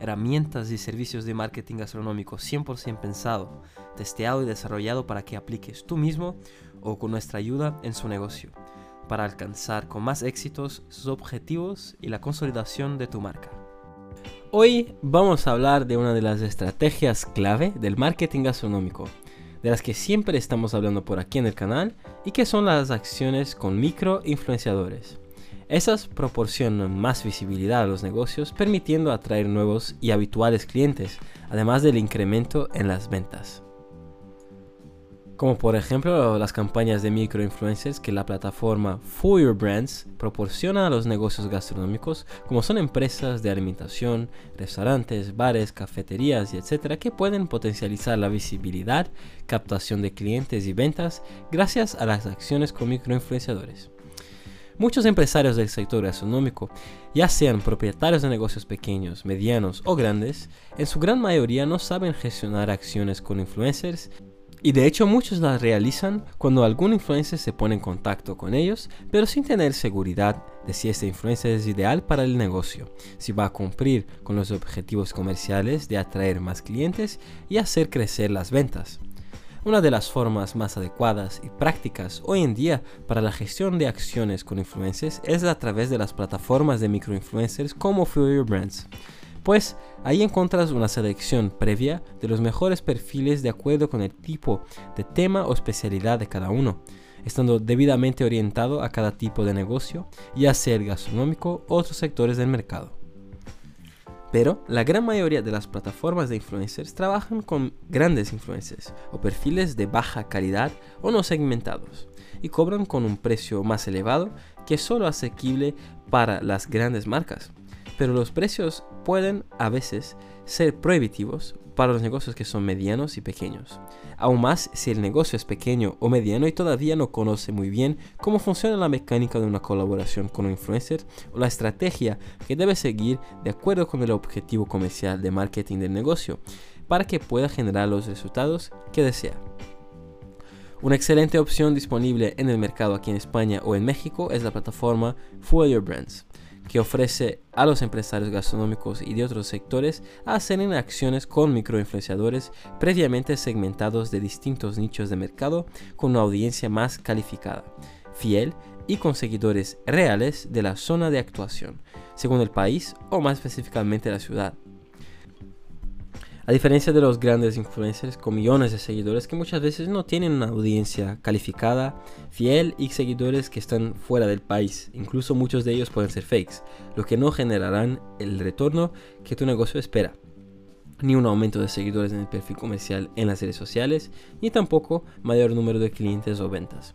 herramientas y servicios de marketing gastronómico 100% pensado, testeado y desarrollado para que apliques tú mismo o con nuestra ayuda en su negocio, para alcanzar con más éxitos sus objetivos y la consolidación de tu marca. Hoy vamos a hablar de una de las estrategias clave del marketing gastronómico, de las que siempre estamos hablando por aquí en el canal y que son las acciones con micro influenciadores. Esas proporcionan más visibilidad a los negocios, permitiendo atraer nuevos y habituales clientes, además del incremento en las ventas. Como por ejemplo las campañas de microinfluencers que la plataforma For Your Brands proporciona a los negocios gastronómicos, como son empresas de alimentación, restaurantes, bares, cafeterías y etcétera, que pueden potencializar la visibilidad, captación de clientes y ventas gracias a las acciones con microinfluenciadores. Muchos empresarios del sector gastronómico, ya sean propietarios de negocios pequeños, medianos o grandes, en su gran mayoría no saben gestionar acciones con influencers y de hecho muchos las realizan cuando algún influencer se pone en contacto con ellos, pero sin tener seguridad de si este influencer es ideal para el negocio, si va a cumplir con los objetivos comerciales de atraer más clientes y hacer crecer las ventas. Una de las formas más adecuadas y prácticas hoy en día para la gestión de acciones con influencers es a través de las plataformas de microinfluencers como Fuel Your Brands. Pues ahí encuentras una selección previa de los mejores perfiles de acuerdo con el tipo de tema o especialidad de cada uno, estando debidamente orientado a cada tipo de negocio, ya sea el gastronómico u otros sectores del mercado. Pero la gran mayoría de las plataformas de influencers trabajan con grandes influencers o perfiles de baja calidad o no segmentados y cobran con un precio más elevado que solo asequible para las grandes marcas. Pero los precios pueden a veces ser prohibitivos para los negocios que son medianos y pequeños. Aún más si el negocio es pequeño o mediano y todavía no conoce muy bien cómo funciona la mecánica de una colaboración con un influencer o la estrategia que debe seguir de acuerdo con el objetivo comercial de marketing del negocio para que pueda generar los resultados que desea. Una excelente opción disponible en el mercado aquí en España o en México es la plataforma Fuel Your Brands que ofrece a los empresarios gastronómicos y de otros sectores a hacer acciones con microinfluenciadores previamente segmentados de distintos nichos de mercado con una audiencia más calificada, fiel y con seguidores reales de la zona de actuación, según el país o más específicamente la ciudad. A diferencia de los grandes influencers con millones de seguidores que muchas veces no tienen una audiencia calificada, fiel y seguidores que están fuera del país, incluso muchos de ellos pueden ser fakes, lo que no generarán el retorno que tu negocio espera ni un aumento de seguidores en el perfil comercial en las redes sociales, ni tampoco mayor número de clientes o ventas.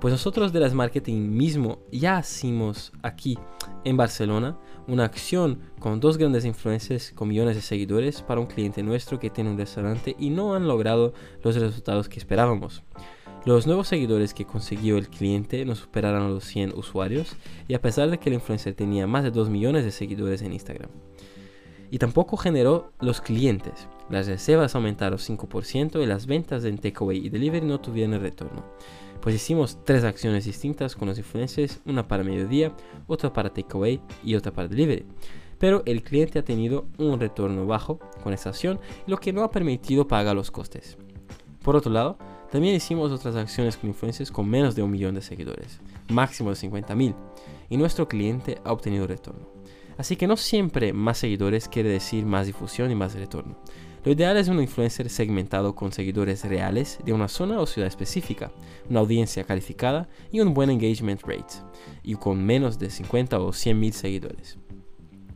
Pues nosotros de las marketing mismo ya hicimos aquí en Barcelona una acción con dos grandes influencers con millones de seguidores para un cliente nuestro que tiene un restaurante y no han logrado los resultados que esperábamos. Los nuevos seguidores que consiguió el cliente no superaron los 100 usuarios y a pesar de que el influencer tenía más de 2 millones de seguidores en Instagram. Y tampoco generó los clientes. Las reservas aumentaron 5% y las ventas en takeaway y delivery no tuvieron retorno. Pues hicimos tres acciones distintas con los influencers, una para mediodía, otra para takeaway y otra para delivery. Pero el cliente ha tenido un retorno bajo con esta acción, lo que no ha permitido pagar los costes. Por otro lado, también hicimos otras acciones con influencers con menos de un millón de seguidores, máximo de 50 mil, y nuestro cliente ha obtenido retorno. Así que no siempre más seguidores quiere decir más difusión y más retorno. Lo ideal es un influencer segmentado con seguidores reales de una zona o ciudad específica, una audiencia calificada y un buen engagement rate, y con menos de 50 o 100 mil seguidores.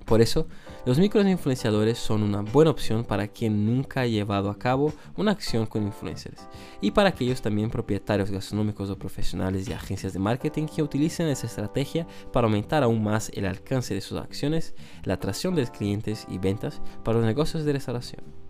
Por eso, los microinfluenciadores son una buena opción para quien nunca ha llevado a cabo una acción con influencers y para aquellos también propietarios gastronómicos o profesionales de agencias de marketing que utilicen esa estrategia para aumentar aún más el alcance de sus acciones, la atracción de clientes y ventas para los negocios de restauración.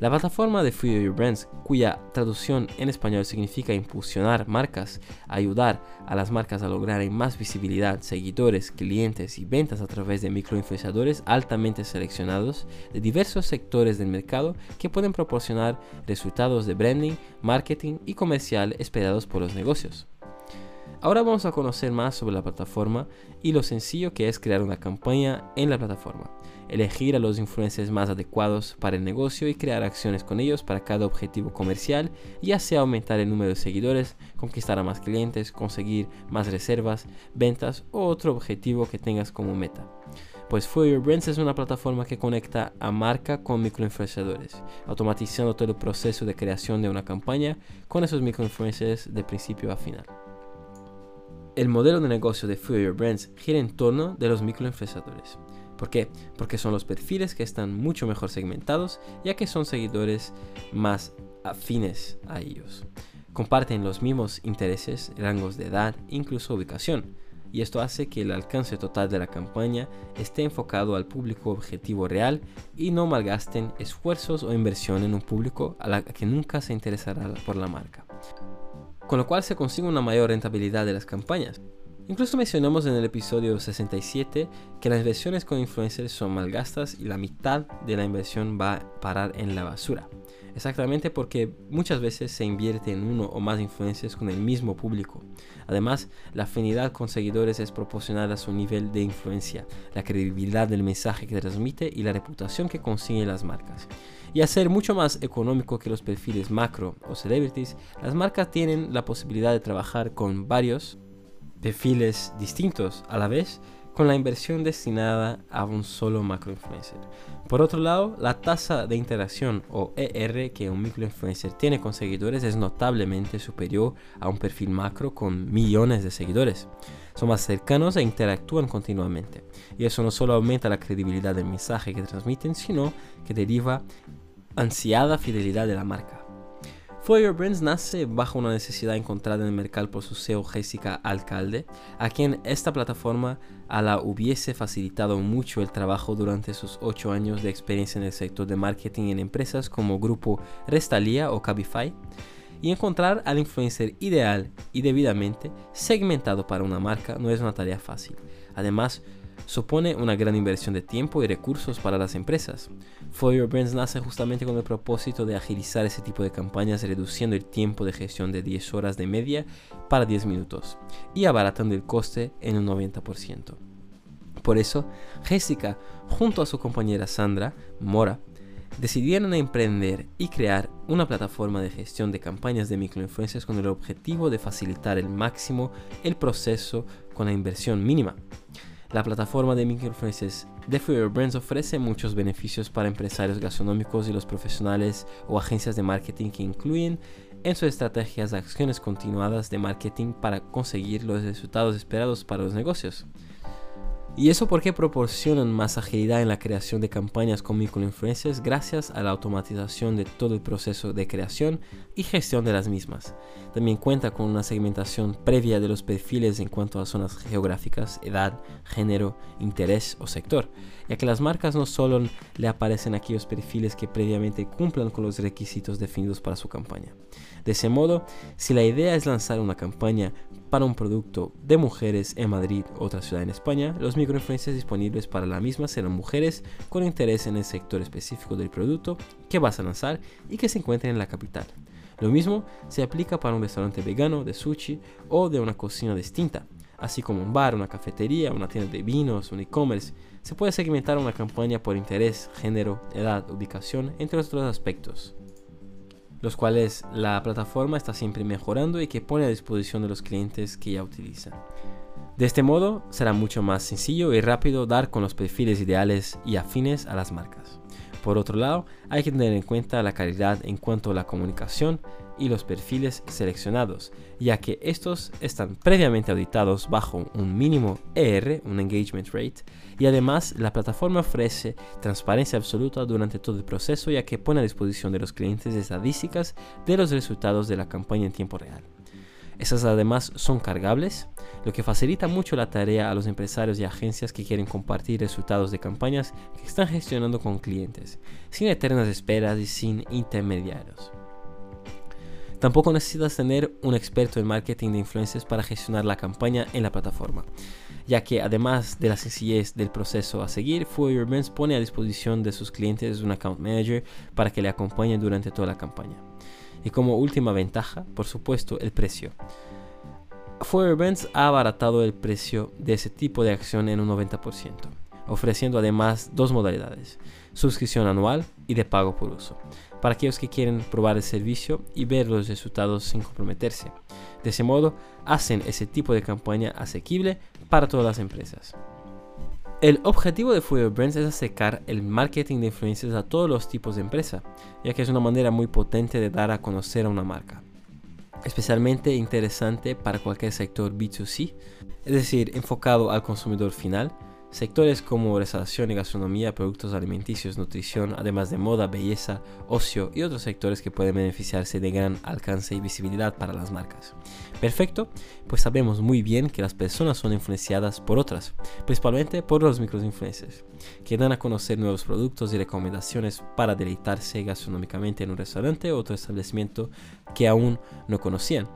La plataforma de Fuel Your Brands, cuya traducción en español significa impulsionar marcas, ayudar a las marcas a lograr más visibilidad, seguidores, clientes y ventas a través de microinfluenciadores altamente seleccionados de diversos sectores del mercado que pueden proporcionar resultados de branding, marketing y comercial esperados por los negocios. Ahora vamos a conocer más sobre la plataforma y lo sencillo que es crear una campaña en la plataforma, elegir a los influencers más adecuados para el negocio y crear acciones con ellos para cada objetivo comercial, ya sea aumentar el número de seguidores, conquistar a más clientes, conseguir más reservas, ventas o otro objetivo que tengas como meta. Pues For Your Brands es una plataforma que conecta a marca con microinfluenciadores, automatizando todo el proceso de creación de una campaña con esos microinfluencers de principio a final. El modelo de negocio de For Your Brands gira en torno de los microinfluenciadores. ¿Por qué? Porque son los perfiles que están mucho mejor segmentados, ya que son seguidores más afines a ellos. Comparten los mismos intereses, rangos de edad, incluso ubicación. Y esto hace que el alcance total de la campaña esté enfocado al público objetivo real y no malgasten esfuerzos o inversión en un público a la que nunca se interesará por la marca con lo cual se consigue una mayor rentabilidad de las campañas. Incluso mencionamos en el episodio 67 que las inversiones con influencers son malgastas y la mitad de la inversión va a parar en la basura. Exactamente porque muchas veces se invierte en uno o más influencers con el mismo público. Además, la afinidad con seguidores es proporcional a su nivel de influencia, la credibilidad del mensaje que transmite y la reputación que consiguen las marcas y a ser mucho más económico que los perfiles macro o celebrities, las marcas tienen la posibilidad de trabajar con varios perfiles distintos a la vez con la inversión destinada a un solo macro influencer. Por otro lado, la tasa de interacción o ER que un microinfluencer tiene con seguidores es notablemente superior a un perfil macro con millones de seguidores. Son más cercanos e interactúan continuamente. Y eso no solo aumenta la credibilidad del mensaje que transmiten, sino que deriva ansiada fidelidad de la marca. Your Brands nace bajo una necesidad encontrada en el mercado por su CEO Jessica Alcalde, a quien esta plataforma a la hubiese facilitado mucho el trabajo durante sus 8 años de experiencia en el sector de marketing en empresas como Grupo Restalia o Cabify, y encontrar al influencer ideal y debidamente segmentado para una marca no es una tarea fácil. Además, supone una gran inversión de tiempo y recursos para las empresas. For Your Brands nace justamente con el propósito de agilizar ese tipo de campañas reduciendo el tiempo de gestión de 10 horas de media para 10 minutos y abaratando el coste en un 90%. Por eso, Jessica, junto a su compañera Sandra Mora, decidieron emprender y crear una plataforma de gestión de campañas de microinfluencias con el objetivo de facilitar el máximo el proceso con la inversión mínima. La plataforma de microinfluencers de For Your Brands ofrece muchos beneficios para empresarios gastronómicos y los profesionales o agencias de marketing que incluyen en sus estrategias acciones continuadas de marketing para conseguir los resultados esperados para los negocios. Y eso porque proporcionan más agilidad en la creación de campañas con microinfluencers gracias a la automatización de todo el proceso de creación y gestión de las mismas. También cuenta con una segmentación previa de los perfiles en cuanto a zonas geográficas, edad, género, interés o sector, ya que las marcas no solo le aparecen aquellos perfiles que previamente cumplan con los requisitos definidos para su campaña. De ese modo, si la idea es lanzar una campaña para un producto de mujeres en Madrid otra ciudad en España, los microinfluencers disponibles para la misma serán mujeres con interés en el sector específico del producto que vas a lanzar y que se encuentren en la capital. Lo mismo se aplica para un restaurante vegano, de sushi o de una cocina distinta, así como un bar, una cafetería, una tienda de vinos, un e-commerce. Se puede segmentar una campaña por interés, género, edad, ubicación, entre otros aspectos los cuales la plataforma está siempre mejorando y que pone a disposición de los clientes que ya utilizan. De este modo será mucho más sencillo y rápido dar con los perfiles ideales y afines a las marcas. Por otro lado, hay que tener en cuenta la calidad en cuanto a la comunicación y los perfiles seleccionados, ya que estos están previamente auditados bajo un mínimo ER, un engagement rate, y además la plataforma ofrece transparencia absoluta durante todo el proceso, ya que pone a disposición de los clientes estadísticas de los resultados de la campaña en tiempo real. Estas además son cargables, lo que facilita mucho la tarea a los empresarios y agencias que quieren compartir resultados de campañas que están gestionando con clientes, sin eternas esperas y sin intermediarios. Tampoco necesitas tener un experto en marketing de influencias para gestionar la campaña en la plataforma, ya que además de la sencillez del proceso a seguir, Your Brands pone a disposición de sus clientes un account manager para que le acompañe durante toda la campaña. Y como última ventaja, por supuesto, el precio. Brands ha abaratado el precio de ese tipo de acción en un 90%, ofreciendo además dos modalidades, suscripción anual y de pago por uso para aquellos que quieren probar el servicio y ver los resultados sin comprometerse. De ese modo, hacen ese tipo de campaña asequible para todas las empresas. El objetivo de Fuel Brands es acercar el marketing de influencias a todos los tipos de empresa, ya que es una manera muy potente de dar a conocer a una marca. Especialmente interesante para cualquier sector B2C, es decir, enfocado al consumidor final, Sectores como restauración y gastronomía, productos alimenticios, nutrición, además de moda, belleza, ocio y otros sectores que pueden beneficiarse de gran alcance y visibilidad para las marcas. Perfecto, pues sabemos muy bien que las personas son influenciadas por otras, principalmente por los microinfluencers, que dan a conocer nuevos productos y recomendaciones para deleitarse gastronómicamente en un restaurante o otro establecimiento que aún no conocían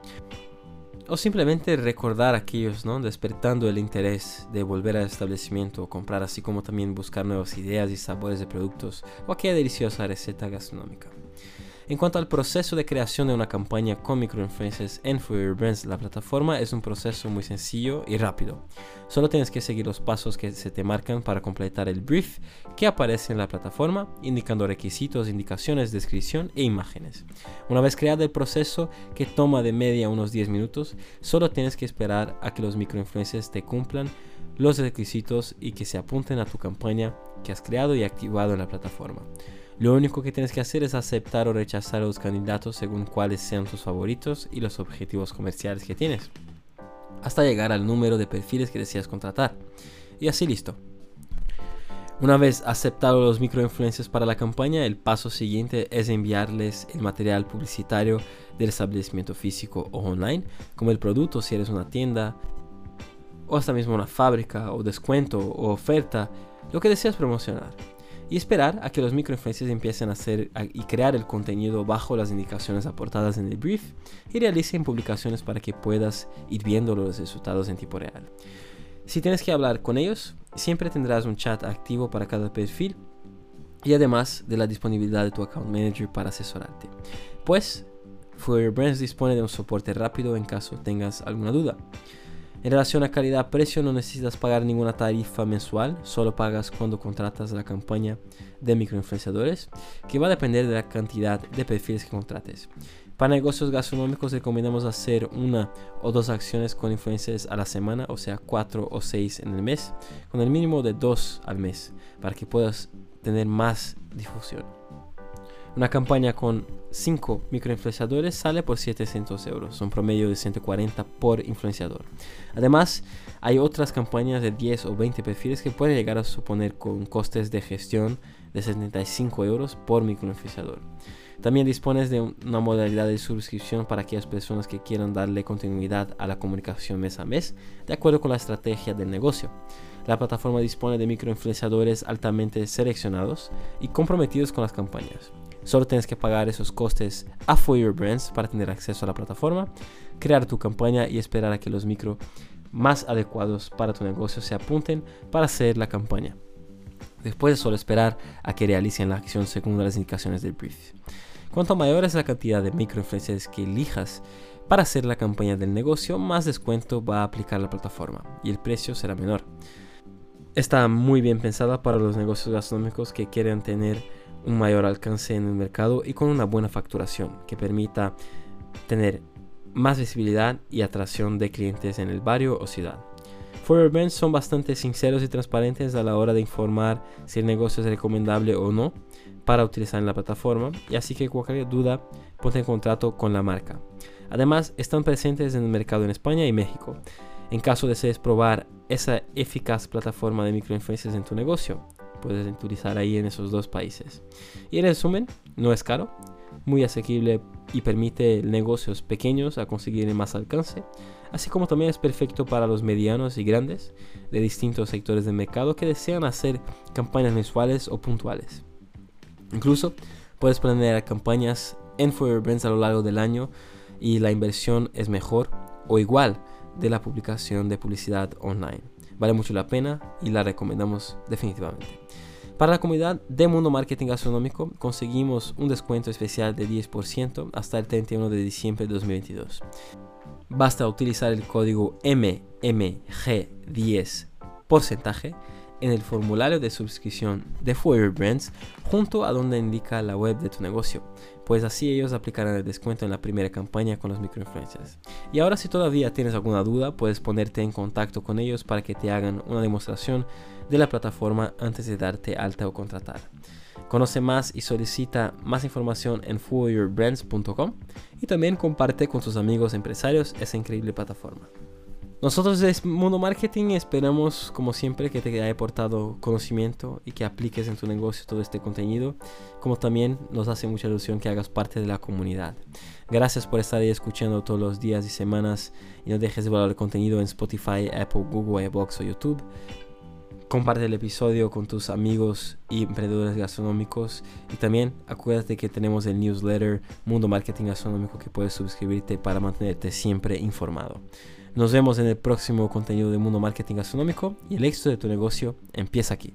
o simplemente recordar aquellos, ¿no? Despertando el interés de volver al establecimiento o comprar, así como también buscar nuevas ideas y sabores de productos o aquella deliciosa receta gastronómica. En cuanto al proceso de creación de una campaña con microinfluencers en For Brands, la plataforma es un proceso muy sencillo y rápido. Solo tienes que seguir los pasos que se te marcan para completar el brief que aparece en la plataforma, indicando requisitos, indicaciones, descripción e imágenes. Una vez creado el proceso, que toma de media unos 10 minutos, solo tienes que esperar a que los microinfluencers te cumplan los requisitos y que se apunten a tu campaña que has creado y activado en la plataforma. Lo único que tienes que hacer es aceptar o rechazar a los candidatos según cuáles sean tus favoritos y los objetivos comerciales que tienes, hasta llegar al número de perfiles que deseas contratar. Y así listo. Una vez aceptado los microinfluencers para la campaña, el paso siguiente es enviarles el material publicitario del establecimiento físico o online, como el producto si eres una tienda, o hasta mismo una fábrica, o descuento, o oferta, lo que deseas promocionar y esperar a que los microinfluencers empiecen a hacer y crear el contenido bajo las indicaciones aportadas en el brief y realicen publicaciones para que puedas ir viendo los resultados en tiempo real. Si tienes que hablar con ellos, siempre tendrás un chat activo para cada perfil y además de la disponibilidad de tu account manager para asesorarte. Pues, For Brands dispone de un soporte rápido en caso tengas alguna duda. En relación a calidad-precio no necesitas pagar ninguna tarifa mensual, solo pagas cuando contratas la campaña de microinfluenciadores, que va a depender de la cantidad de perfiles que contrates. Para negocios gastronómicos recomendamos hacer una o dos acciones con influencers a la semana, o sea, cuatro o seis en el mes, con el mínimo de dos al mes, para que puedas tener más difusión. Una campaña con 5 microinfluenciadores sale por 700 euros, un promedio de 140 por influenciador. Además, hay otras campañas de 10 o 20 perfiles que pueden llegar a suponer con costes de gestión de 75 euros por microinfluenciador. También dispones de una modalidad de suscripción para aquellas personas que quieran darle continuidad a la comunicación mes a mes, de acuerdo con la estrategia del negocio. La plataforma dispone de microinfluenciadores altamente seleccionados y comprometidos con las campañas. Solo tienes que pagar esos costes a For Brands para tener acceso a la plataforma, crear tu campaña y esperar a que los micro más adecuados para tu negocio se apunten para hacer la campaña. Después de solo esperar a que realicen la acción según las indicaciones del brief. Cuanto mayor es la cantidad de microinfluencers que elijas para hacer la campaña del negocio, más descuento va a aplicar la plataforma y el precio será menor. Está muy bien pensada para los negocios gastronómicos que quieren tener un mayor alcance en el mercado y con una buena facturación que permita tener más visibilidad y atracción de clientes en el barrio o ciudad. For Brands son bastante sinceros y transparentes a la hora de informar si el negocio es recomendable o no para utilizar en la plataforma y así que cualquier duda ponte en contrato con la marca. Además están presentes en el mercado en España y México. En caso desees probar esa eficaz plataforma de microinfluencers en tu negocio, puedes utilizar ahí en esos dos países. Y en resumen, no es caro, muy asequible y permite negocios pequeños a conseguir más alcance, así como también es perfecto para los medianos y grandes de distintos sectores del mercado que desean hacer campañas mensuales o puntuales. Incluso puedes planear campañas en For Brands a lo largo del año y la inversión es mejor o igual de la publicación de publicidad online. Vale mucho la pena y la recomendamos definitivamente. Para la comunidad de Mundo Marketing Gastronómico conseguimos un descuento especial de 10% hasta el 31 de diciembre de 2022. Basta utilizar el código MMG10 porcentaje en el formulario de suscripción de Foyer Brands junto a donde indica la web de tu negocio, pues así ellos aplicarán el descuento en la primera campaña con los microinfluencers. Y ahora si todavía tienes alguna duda, puedes ponerte en contacto con ellos para que te hagan una demostración de la plataforma antes de darte alta o contratar. Conoce más y solicita más información en foyerbrands.com y también comparte con tus amigos empresarios esa increíble plataforma. Nosotros desde Mundo Marketing esperamos, como siempre, que te haya aportado conocimiento y que apliques en tu negocio todo este contenido, como también nos hace mucha ilusión que hagas parte de la comunidad. Gracias por estar ahí escuchando todos los días y semanas y no dejes de valorar el contenido en Spotify, Apple, Google, iBox o YouTube. Comparte el episodio con tus amigos y emprendedores gastronómicos. Y también acuérdate que tenemos el newsletter Mundo Marketing Gastronómico que puedes suscribirte para mantenerte siempre informado. Nos vemos en el próximo contenido de Mundo Marketing Gastronómico y el éxito de tu negocio empieza aquí.